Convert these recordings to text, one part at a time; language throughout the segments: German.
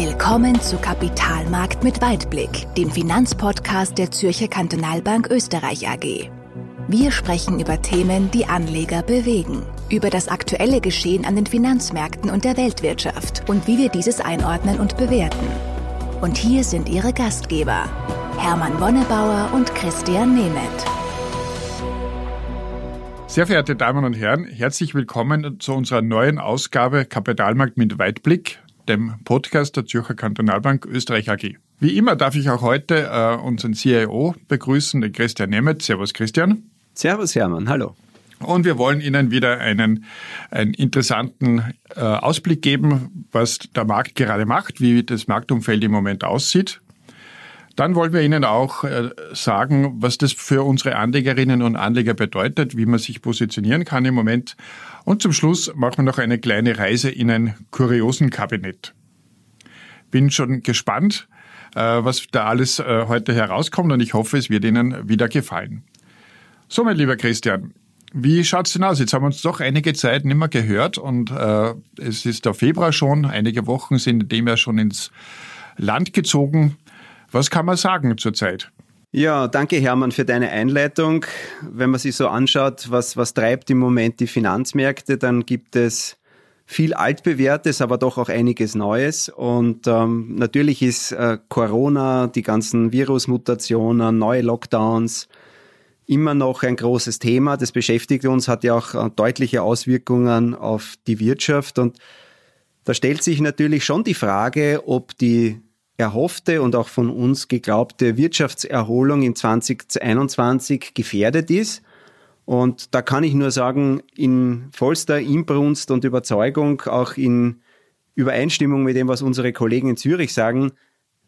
Willkommen zu Kapitalmarkt mit Weitblick, dem Finanzpodcast der Zürcher Kantonalbank Österreich AG. Wir sprechen über Themen, die Anleger bewegen, über das aktuelle Geschehen an den Finanzmärkten und der Weltwirtschaft und wie wir dieses einordnen und bewerten. Und hier sind Ihre Gastgeber, Hermann Wonnebauer und Christian Nemeth. Sehr verehrte Damen und Herren, herzlich willkommen zu unserer neuen Ausgabe Kapitalmarkt mit Weitblick, dem Podcast der Zürcher Kantonalbank Österreich AG. Wie immer darf ich auch heute äh, unseren CIO begrüßen, den Christian Nemeth. Servus Christian. Servus Hermann, hallo. Und wir wollen Ihnen wieder einen, einen interessanten äh, Ausblick geben, was der Markt gerade macht, wie das Marktumfeld im Moment aussieht. Dann wollen wir Ihnen auch äh, sagen, was das für unsere Anlegerinnen und Anleger bedeutet, wie man sich positionieren kann im Moment. Und zum Schluss machen wir noch eine kleine Reise in ein kuriosen Kabinett. Bin schon gespannt, äh, was da alles äh, heute herauskommt und ich hoffe, es wird Ihnen wieder gefallen. So, mein lieber Christian, wie schaut's denn aus? Jetzt haben wir uns doch einige Zeit nicht mehr gehört und äh, es ist der Februar schon. Einige Wochen sind in dem ja schon ins Land gezogen. Was kann man sagen zurzeit? Ja, danke Hermann für deine Einleitung. Wenn man sich so anschaut, was, was treibt im Moment die Finanzmärkte, dann gibt es viel altbewährtes, aber doch auch einiges Neues. Und ähm, natürlich ist äh, Corona, die ganzen Virusmutationen, neue Lockdowns immer noch ein großes Thema. Das beschäftigt uns, hat ja auch äh, deutliche Auswirkungen auf die Wirtschaft. Und da stellt sich natürlich schon die Frage, ob die erhoffte und auch von uns geglaubte Wirtschaftserholung in 2021 gefährdet ist. Und da kann ich nur sagen, in vollster Inbrunst und Überzeugung, auch in Übereinstimmung mit dem, was unsere Kollegen in Zürich sagen,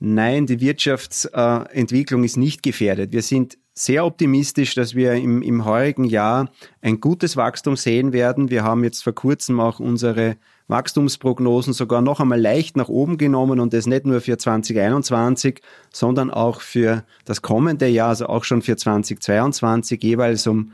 nein, die Wirtschaftsentwicklung ist nicht gefährdet. Wir sind sehr optimistisch, dass wir im, im heurigen Jahr ein gutes Wachstum sehen werden. Wir haben jetzt vor kurzem auch unsere Wachstumsprognosen sogar noch einmal leicht nach oben genommen und das nicht nur für 2021, sondern auch für das kommende Jahr, also auch schon für 2022 jeweils um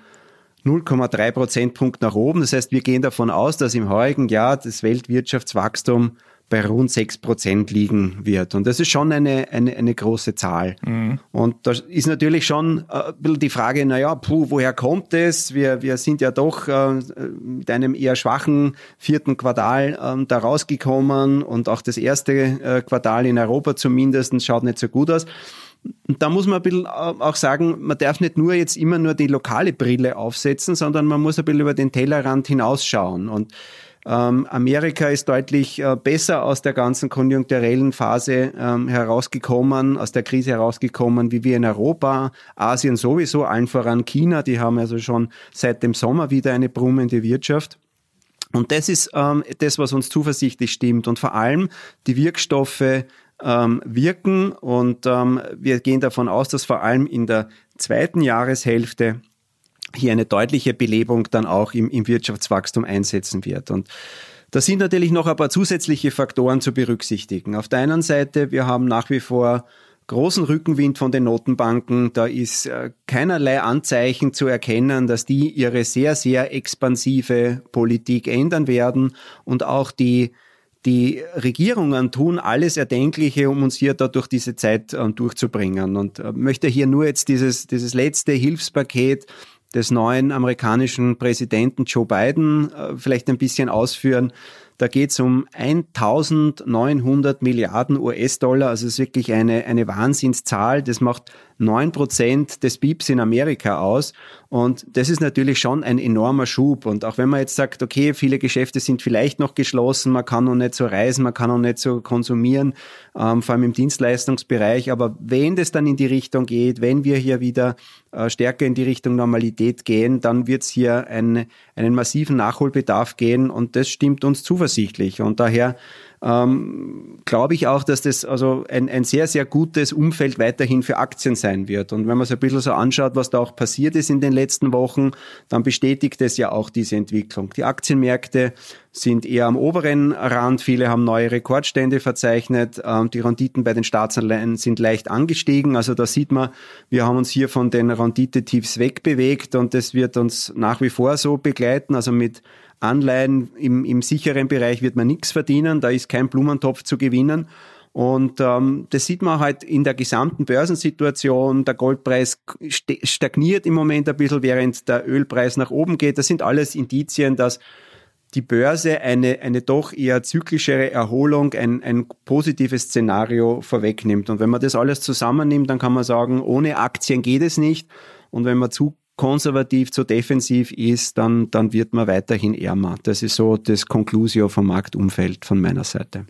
0,3 Prozentpunkt nach oben. Das heißt, wir gehen davon aus, dass im heurigen Jahr das Weltwirtschaftswachstum bei rund 6 Prozent liegen wird. Und das ist schon eine, eine, eine große Zahl. Mhm. Und da ist natürlich schon äh, ein bisschen die Frage, naja, puh, woher kommt es? Wir, wir sind ja doch äh, mit einem eher schwachen vierten Quartal äh, da rausgekommen und auch das erste äh, Quartal in Europa zumindest schaut nicht so gut aus. Und da muss man ein bisschen auch sagen, man darf nicht nur jetzt immer nur die lokale Brille aufsetzen, sondern man muss ein bisschen über den Tellerrand hinausschauen. Und ähm, Amerika ist deutlich äh, besser aus der ganzen konjunkturellen Phase ähm, herausgekommen, aus der Krise herausgekommen, wie wir in Europa, Asien sowieso, allen voran China, die haben also schon seit dem Sommer wieder eine brummende Wirtschaft. Und das ist ähm, das, was uns zuversichtlich stimmt. Und vor allem die Wirkstoffe ähm, wirken. Und ähm, wir gehen davon aus, dass vor allem in der zweiten Jahreshälfte hier eine deutliche Belebung dann auch im, im Wirtschaftswachstum einsetzen wird. Und da sind natürlich noch ein paar zusätzliche Faktoren zu berücksichtigen. Auf der einen Seite, wir haben nach wie vor großen Rückenwind von den Notenbanken. Da ist äh, keinerlei Anzeichen zu erkennen, dass die ihre sehr, sehr expansive Politik ändern werden und auch die die Regierungen tun alles Erdenkliche, um uns hier da durch diese Zeit äh, durchzubringen. Und äh, möchte hier nur jetzt dieses, dieses letzte Hilfspaket des neuen amerikanischen Präsidenten Joe Biden äh, vielleicht ein bisschen ausführen. Da geht es um 1900 Milliarden US-Dollar, also es ist wirklich eine, eine Wahnsinnszahl. Das macht neun Prozent des BIPs in Amerika aus. Und das ist natürlich schon ein enormer Schub. Und auch wenn man jetzt sagt, okay, viele Geschäfte sind vielleicht noch geschlossen, man kann noch nicht so reisen, man kann noch nicht so konsumieren, ähm, vor allem im Dienstleistungsbereich. Aber wenn das dann in die Richtung geht, wenn wir hier wieder äh, stärker in die Richtung Normalität gehen, dann wird es hier ein, einen massiven Nachholbedarf gehen. Und das stimmt uns zuversichtlich. Und daher ähm, glaube ich auch, dass das also ein, ein sehr, sehr gutes Umfeld weiterhin für Aktien sein wird. Und wenn man sich ein bisschen so anschaut, was da auch passiert ist in den letzten Wochen, dann bestätigt es ja auch diese Entwicklung. Die Aktienmärkte sind eher am oberen Rand. Viele haben neue Rekordstände verzeichnet. Ähm, die Renditen bei den Staatsanleihen sind leicht angestiegen. Also da sieht man, wir haben uns hier von den Renditetiefs wegbewegt und das wird uns nach wie vor so begleiten. Also mit Anleihen im, im sicheren Bereich wird man nichts verdienen, da ist kein Blumentopf zu gewinnen. Und ähm, das sieht man halt in der gesamten Börsensituation. Der Goldpreis stagniert im Moment ein bisschen, während der Ölpreis nach oben geht. Das sind alles Indizien, dass die Börse eine, eine doch eher zyklischere Erholung, ein, ein positives Szenario vorwegnimmt. Und wenn man das alles zusammennimmt, dann kann man sagen, ohne Aktien geht es nicht. Und wenn man zu konservativ, zu defensiv ist, dann, dann wird man weiterhin ärmer. Das ist so das Conclusio vom Marktumfeld von meiner Seite.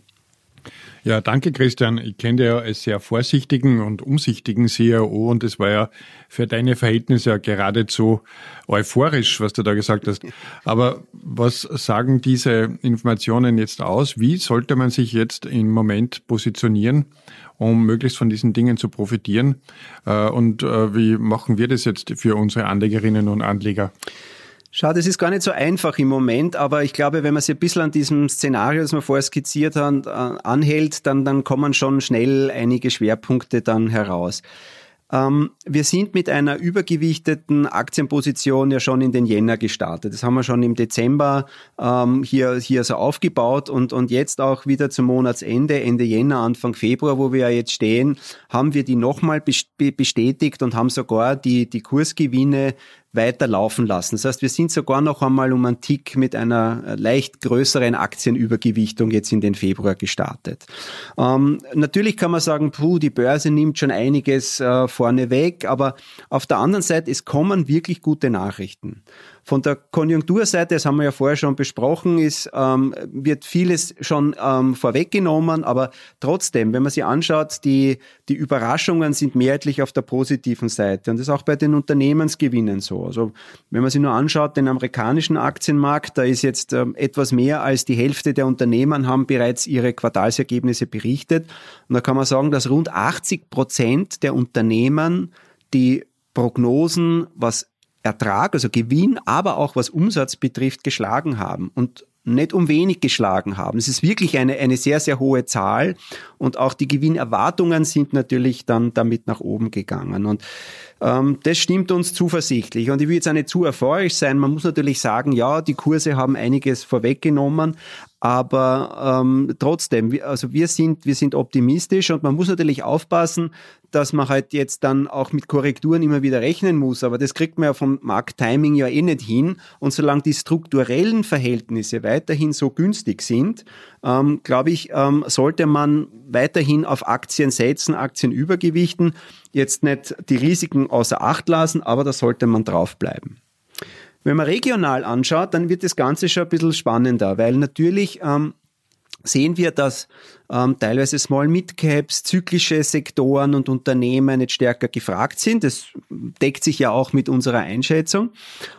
Ja, danke Christian. Ich kenne ja als sehr vorsichtigen und umsichtigen CIO und es war ja für deine Verhältnisse ja geradezu euphorisch, was du da gesagt hast. Aber was sagen diese Informationen jetzt aus? Wie sollte man sich jetzt im Moment positionieren, um möglichst von diesen Dingen zu profitieren? Äh, und äh, wie machen wir das jetzt für unsere Anlegerinnen und Anleger? Schau, das ist gar nicht so einfach im Moment, aber ich glaube, wenn man sich ein bisschen an diesem Szenario, das wir vorher skizziert haben, äh, anhält, dann, dann kommen schon schnell einige Schwerpunkte dann heraus. Ähm, wir sind mit einer übergewichteten Aktienposition ja schon in den Jänner gestartet. Das haben wir schon im Dezember ähm, hier, hier so aufgebaut und, und jetzt auch wieder zum Monatsende, Ende Jänner, Anfang Februar, wo wir ja jetzt stehen, haben wir die nochmal bestätigt und haben sogar die, die Kursgewinne weiter laufen lassen. Das heißt, wir sind sogar noch einmal um einen Tick mit einer äh, leicht größeren Aktienübergewichtung jetzt in den Februar gestartet. Ähm, natürlich kann man sagen, puh, die Börse nimmt schon einiges äh, vorne weg, aber auf der anderen Seite, es kommen wirklich gute Nachrichten. Von der Konjunkturseite, das haben wir ja vorher schon besprochen, ist, ähm, wird vieles schon ähm, vorweggenommen, aber trotzdem, wenn man sich anschaut, die, die Überraschungen sind mehrheitlich auf der positiven Seite. Und das ist auch bei den Unternehmensgewinnen so. Also wenn man sich nur anschaut, den amerikanischen Aktienmarkt, da ist jetzt ähm, etwas mehr als die Hälfte der Unternehmen haben bereits ihre Quartalsergebnisse berichtet. Und da kann man sagen, dass rund 80 Prozent der Unternehmen die Prognosen, was Ertrag, also Gewinn, aber auch was Umsatz betrifft, geschlagen haben und nicht um wenig geschlagen haben. Es ist wirklich eine, eine sehr, sehr hohe Zahl und auch die Gewinnerwartungen sind natürlich dann damit nach oben gegangen. Und das stimmt uns zuversichtlich. Und ich will jetzt auch nicht zu euphorisch sein. Man muss natürlich sagen, ja, die Kurse haben einiges vorweggenommen, aber ähm, trotzdem, also wir sind, wir sind optimistisch und man muss natürlich aufpassen, dass man halt jetzt dann auch mit Korrekturen immer wieder rechnen muss. Aber das kriegt man ja vom Markttiming ja eh nicht hin. Und solange die strukturellen Verhältnisse weiterhin so günstig sind, ähm, glaube ich, ähm, sollte man weiterhin auf Aktien setzen, Aktien übergewichten. Jetzt nicht die Risiken außer Acht lassen, aber da sollte man draufbleiben. Wenn man regional anschaut, dann wird das Ganze schon ein bisschen spannender, weil natürlich ähm, sehen wir, dass ähm, teilweise Small Mid Caps, zyklische Sektoren und Unternehmen jetzt stärker gefragt sind. Das deckt sich ja auch mit unserer Einschätzung.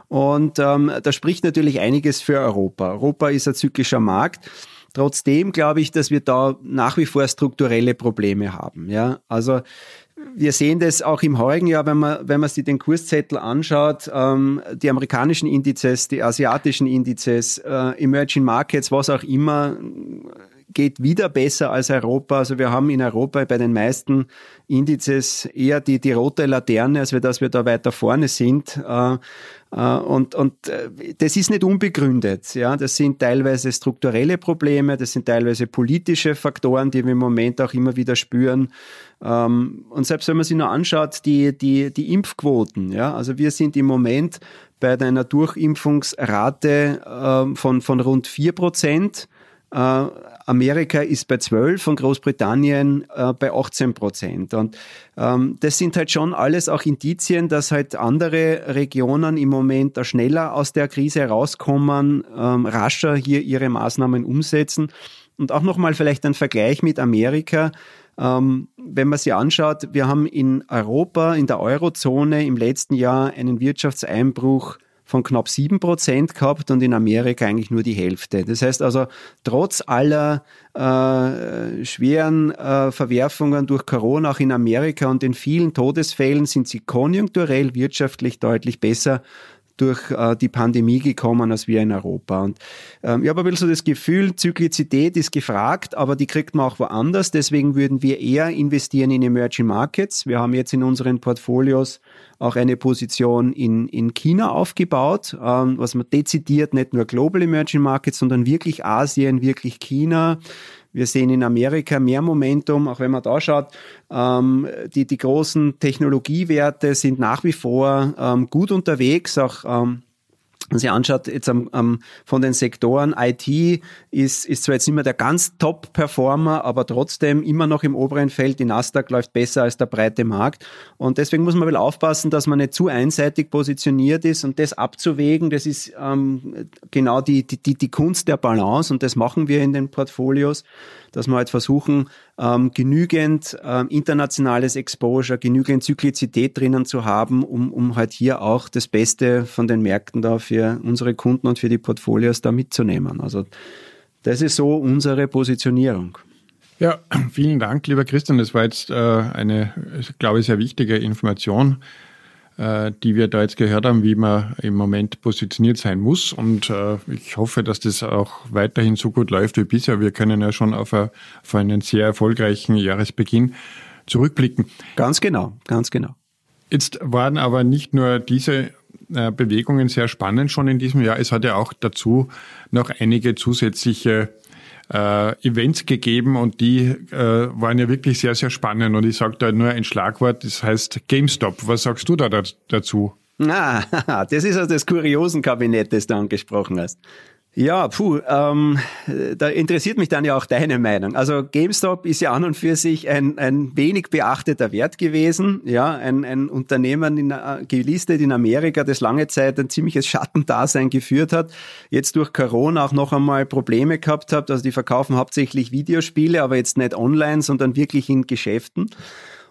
Und ähm, da spricht natürlich einiges für Europa. Europa ist ein zyklischer Markt. Trotzdem glaube ich, dass wir da nach wie vor strukturelle Probleme haben. Ja, also wir sehen das auch im heurigen Jahr, wenn man, wenn man sich den Kurszettel anschaut, ähm, die amerikanischen Indizes, die asiatischen Indizes, äh, Emerging Markets, was auch immer, geht wieder besser als Europa. Also wir haben in Europa bei den meisten Indizes eher die, die rote Laterne, als dass wir da weiter vorne sind. Äh, äh, und, und äh, das ist nicht unbegründet. Ja, das sind teilweise strukturelle Probleme, das sind teilweise politische Faktoren, die wir im Moment auch immer wieder spüren. Ähm, und selbst wenn man sich nur anschaut, die, die, die Impfquoten, ja, also wir sind im Moment bei einer Durchimpfungsrate ähm, von, von rund vier Prozent. Amerika ist bei 12 und Großbritannien äh, bei 18 Prozent. Und ähm, das sind halt schon alles auch Indizien, dass halt andere Regionen im Moment da schneller aus der Krise rauskommen, ähm, rascher hier ihre Maßnahmen umsetzen. Und auch nochmal vielleicht ein Vergleich mit Amerika. Ähm, wenn man sich anschaut, wir haben in Europa, in der Eurozone im letzten Jahr einen Wirtschaftseinbruch von knapp sieben Prozent gehabt und in Amerika eigentlich nur die Hälfte. Das heißt also, trotz aller äh, schweren äh, Verwerfungen durch Corona, auch in Amerika und den vielen Todesfällen, sind sie konjunkturell wirtschaftlich deutlich besser durch äh, die Pandemie gekommen als wir in Europa. Und ähm, ich habe ein bisschen so das Gefühl, Zyklizität ist gefragt, aber die kriegt man auch woanders. Deswegen würden wir eher investieren in Emerging Markets. Wir haben jetzt in unseren Portfolios auch eine Position in, in China aufgebaut, ähm, was man dezidiert nicht nur Global Emerging Markets, sondern wirklich Asien, wirklich China. Wir sehen in Amerika mehr Momentum, auch wenn man da schaut. Ähm, die, die großen Technologiewerte sind nach wie vor ähm, gut unterwegs, auch ähm, wenn Sie anschaut, jetzt am, am, von den Sektoren, IT ist, ist zwar jetzt nicht mehr der ganz Top-Performer, aber trotzdem immer noch im oberen Feld. Die Nasdaq läuft besser als der breite Markt. Und deswegen muss man will aufpassen, dass man nicht zu einseitig positioniert ist und das abzuwägen, das ist ähm, genau die, die, die Kunst der Balance und das machen wir in den Portfolios dass wir halt versuchen, ähm, genügend ähm, internationales Exposure, genügend Zyklizität drinnen zu haben, um, um halt hier auch das Beste von den Märkten da für unsere Kunden und für die Portfolios da mitzunehmen. Also das ist so unsere Positionierung. Ja, vielen Dank, lieber Christian. Das war jetzt äh, eine, glaube ich, sehr wichtige Information. Äh, die wir da jetzt gehört haben, wie man im Moment positioniert sein muss. Und äh, ich hoffe, dass das auch weiterhin so gut läuft wie bisher. Wir können ja schon auf, a, auf einen sehr erfolgreichen Jahresbeginn zurückblicken. Ganz genau, ganz genau. Jetzt waren aber nicht nur diese äh, Bewegungen sehr spannend schon in diesem Jahr. Es hat ja auch dazu noch einige zusätzliche äh, Events gegeben und die äh, waren ja wirklich sehr, sehr spannend. Und ich sage da nur ein Schlagwort, das heißt GameStop. Was sagst du da dazu? Ah, das ist also das Kuriosenkabinett, das du angesprochen hast. Ja, puh, ähm, da interessiert mich dann ja auch deine Meinung. Also GameStop ist ja an und für sich ein, ein wenig beachteter Wert gewesen. Ja, ein, ein Unternehmen in, äh, gelistet in Amerika, das lange Zeit ein ziemliches Schattendasein geführt hat. Jetzt durch Corona auch noch einmal Probleme gehabt hat. Also die verkaufen hauptsächlich Videospiele, aber jetzt nicht online, sondern wirklich in Geschäften.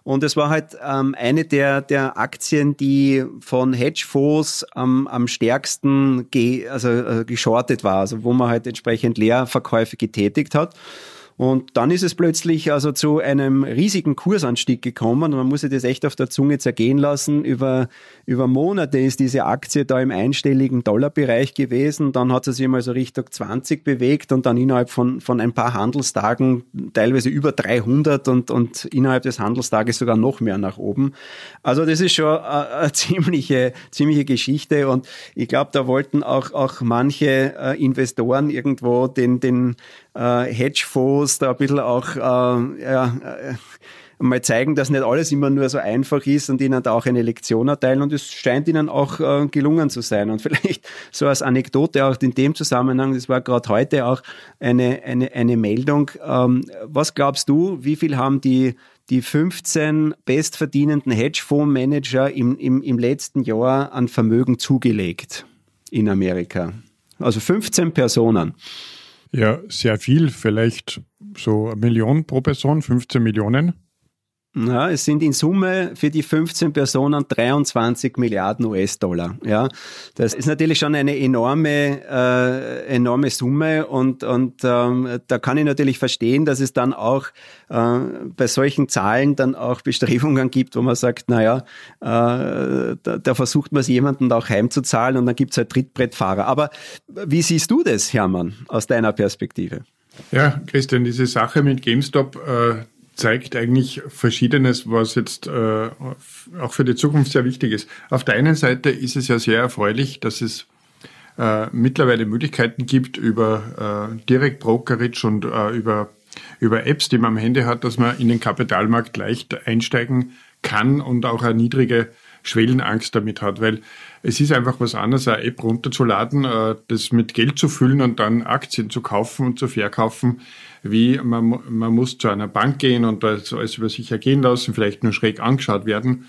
Und es war halt ähm, eine der, der Aktien, die von Hedgefonds ähm, am stärksten ge, also, äh, geschortet war, also wo man halt entsprechend Leerverkäufe getätigt hat. Und dann ist es plötzlich also zu einem riesigen Kursanstieg gekommen und man muss sich das echt auf der Zunge zergehen lassen. Über, über Monate ist diese Aktie da im einstelligen Dollarbereich gewesen. Dann hat sie sich mal so Richtung 20 bewegt und dann innerhalb von, von ein paar Handelstagen teilweise über 300 und, und innerhalb des Handelstages sogar noch mehr nach oben. Also das ist schon eine, eine ziemliche, ziemliche Geschichte und ich glaube, da wollten auch, auch manche äh, Investoren irgendwo den, den äh, Hedgefonds da ein bisschen auch äh, ja, mal zeigen, dass nicht alles immer nur so einfach ist und ihnen da auch eine Lektion erteilen und es scheint ihnen auch äh, gelungen zu sein. Und vielleicht so als Anekdote auch in dem Zusammenhang, das war gerade heute auch eine, eine, eine Meldung. Ähm, was glaubst du, wie viel haben die die 15 bestverdienenden Hedgefondsmanager im, im, im letzten Jahr an Vermögen zugelegt in Amerika? Also 15 Personen. Ja, sehr viel, vielleicht so eine Million pro Person, 15 Millionen. Ja, es sind in Summe für die 15 Personen 23 Milliarden US-Dollar. Ja, das ist natürlich schon eine enorme, äh, enorme Summe und, und ähm, da kann ich natürlich verstehen, dass es dann auch äh, bei solchen Zahlen dann auch Bestrebungen gibt, wo man sagt, naja, äh, da, da versucht man es jemanden auch heimzuzahlen und dann gibt es halt Trittbrettfahrer. Aber wie siehst du das, Hermann, aus deiner Perspektive? Ja, Christian, diese Sache mit GameStop, äh, zeigt eigentlich Verschiedenes, was jetzt äh, auch für die Zukunft sehr wichtig ist. Auf der einen Seite ist es ja sehr erfreulich, dass es äh, mittlerweile Möglichkeiten gibt über äh, Direct-Brokerage und äh, über, über Apps, die man am Handy hat, dass man in den Kapitalmarkt leicht einsteigen kann und auch eine niedrige Schwellenangst damit hat, weil es ist einfach was anderes, eine App runterzuladen, äh, das mit Geld zu füllen und dann Aktien zu kaufen und zu verkaufen, wie man, man muss zu einer Bank gehen und das alles über sich ergehen lassen, vielleicht nur schräg angeschaut werden.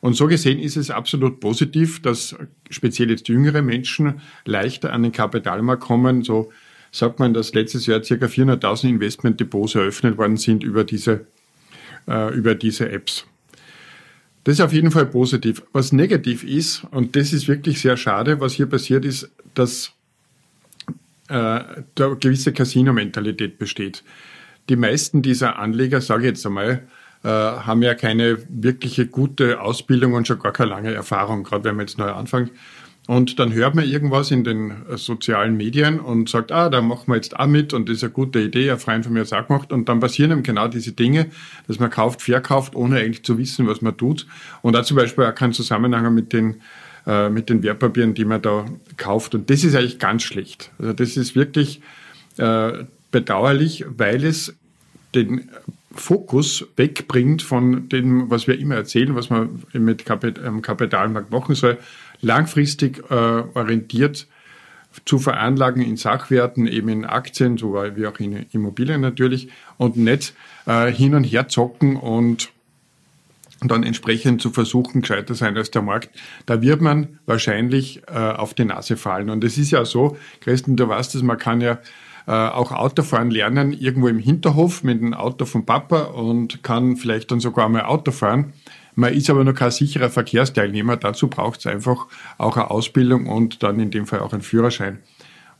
Und so gesehen ist es absolut positiv, dass speziell jetzt jüngere Menschen leichter an den Kapitalmarkt kommen. So sagt man, dass letztes Jahr ca. 400.000 Investmentdepots eröffnet worden sind über diese, äh, über diese Apps. Das ist auf jeden Fall positiv. Was negativ ist, und das ist wirklich sehr schade, was hier passiert ist, dass äh, da gewisse Casino-Mentalität besteht. Die meisten dieser Anleger, sage ich jetzt einmal, äh, haben ja keine wirkliche gute Ausbildung und schon gar keine lange Erfahrung, gerade wenn man jetzt neu anfängt. Und dann hört man irgendwas in den äh, sozialen Medien und sagt, ah, da machen wir jetzt auch mit und das ist eine gute Idee, ein Freund von mir hat es auch gemacht. Und dann passieren eben genau diese Dinge, dass man kauft, verkauft, ohne eigentlich zu wissen, was man tut. Und da zum Beispiel auch keinen Zusammenhang mit den äh, mit den Wertpapieren, die man da kauft. Und das ist eigentlich ganz schlecht. Also das ist wirklich, äh, bedauerlich, weil es den Fokus wegbringt von dem, was wir immer erzählen, was man mit Kapitalmarkt machen soll, langfristig äh, orientiert zu veranlagen in Sachwerten, eben in Aktien, so wie auch in Immobilien natürlich, und nicht äh, hin und her zocken und dann entsprechend zu versuchen, gescheiter sein als der Markt, da wird man wahrscheinlich äh, auf die Nase fallen. Und es ist ja so, Christen, du weißt es, man kann ja äh, auch Autofahren lernen, irgendwo im Hinterhof mit dem Auto vom Papa und kann vielleicht dann sogar mal Auto fahren. Man ist aber noch kein sicherer Verkehrsteilnehmer. Dazu braucht es einfach auch eine Ausbildung und dann in dem Fall auch einen Führerschein.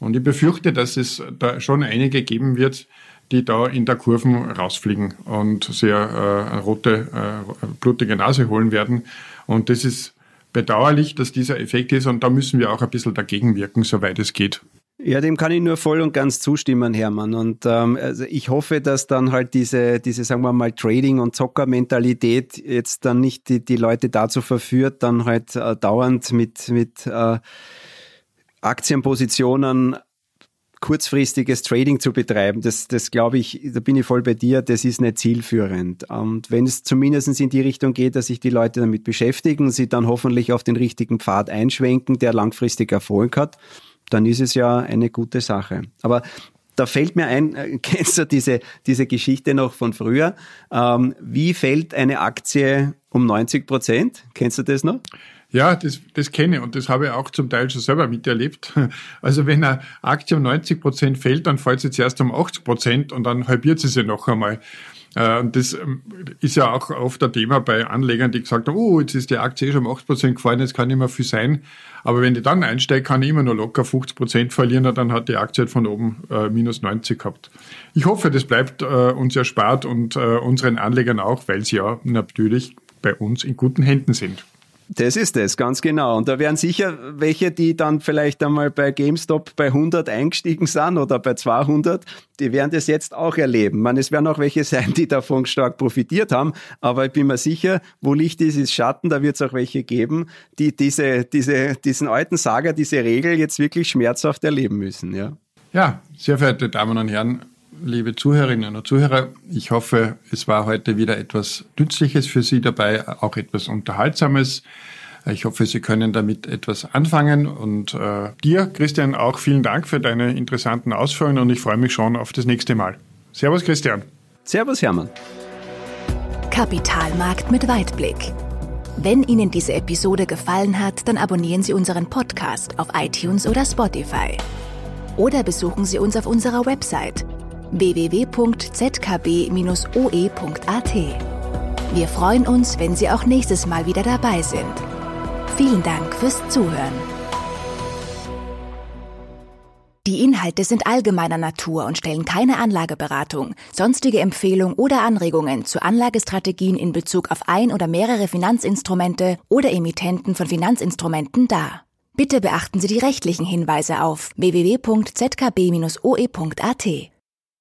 Und ich befürchte, dass es da schon einige geben wird, die da in der Kurven rausfliegen und sehr äh, rote, äh, blutige Nase holen werden. Und das ist bedauerlich, dass dieser Effekt ist und da müssen wir auch ein bisschen dagegen wirken, soweit es geht. Ja, dem kann ich nur voll und ganz zustimmen, Hermann. Und ähm, also ich hoffe, dass dann halt diese, diese, sagen wir mal, Trading- und Zocker-Mentalität jetzt dann nicht die, die Leute dazu verführt, dann halt äh, dauernd mit, mit äh, Aktienpositionen kurzfristiges Trading zu betreiben, das, das glaube ich, da bin ich voll bei dir, das ist nicht zielführend. Und wenn es zumindest in die Richtung geht, dass sich die Leute damit beschäftigen, sie dann hoffentlich auf den richtigen Pfad einschwenken, der langfristig Erfolg hat, dann ist es ja eine gute Sache. Aber da fällt mir ein, äh, kennst du diese, diese Geschichte noch von früher? Ähm, wie fällt eine Aktie um 90 Prozent? Kennst du das noch? Ja, das, das kenne ich und das habe ich auch zum Teil schon selber miterlebt. Also wenn eine Aktie um 90 Prozent fällt, dann fällt sie zuerst um 80 Prozent und dann halbiert sie sich noch einmal. Äh, und das ähm, ist ja auch oft ein Thema bei Anlegern, die gesagt haben, oh, jetzt ist die Aktie eh schon um 80 Prozent gefallen, jetzt kann nicht mehr viel sein. Aber wenn die dann einsteigt, kann ich immer noch locker 50 Prozent verlieren und dann hat die Aktie halt von oben äh, minus 90 gehabt. Ich hoffe, das bleibt äh, uns erspart und äh, unseren Anlegern auch, weil sie ja natürlich bei uns in guten Händen sind. Das ist es, ganz genau. Und da wären sicher welche, die dann vielleicht einmal bei GameStop bei 100 eingestiegen sind oder bei 200, die werden das jetzt auch erleben. Man, es werden auch welche sein, die davon stark profitiert haben, aber ich bin mir sicher, wo Licht ist, ist Schatten, da wird es auch welche geben, die diese, diese, diesen alten Sager, diese Regel jetzt wirklich schmerzhaft erleben müssen, ja. Ja, sehr verehrte Damen und Herren, liebe Zuhörerinnen und Zuhörer. Ich hoffe, es war heute wieder etwas Nützliches für Sie dabei, auch etwas Unterhaltsames. Ich hoffe, Sie können damit etwas anfangen. Und äh, dir, Christian, auch vielen Dank für deine interessanten Ausführungen und ich freue mich schon auf das nächste Mal. Servus, Christian. Servus, Hermann. Kapitalmarkt mit Weitblick. Wenn Ihnen diese Episode gefallen hat, dann abonnieren Sie unseren Podcast auf iTunes oder Spotify. Oder besuchen Sie uns auf unserer Website www.zkb-oe.at. Wir freuen uns, wenn Sie auch nächstes Mal wieder dabei sind. Vielen Dank fürs Zuhören. Die Inhalte sind allgemeiner Natur und stellen keine Anlageberatung, sonstige Empfehlung oder Anregungen zu Anlagestrategien in Bezug auf ein oder mehrere Finanzinstrumente oder Emittenten von Finanzinstrumenten dar. Bitte beachten Sie die rechtlichen Hinweise auf www.zkb-oe.at.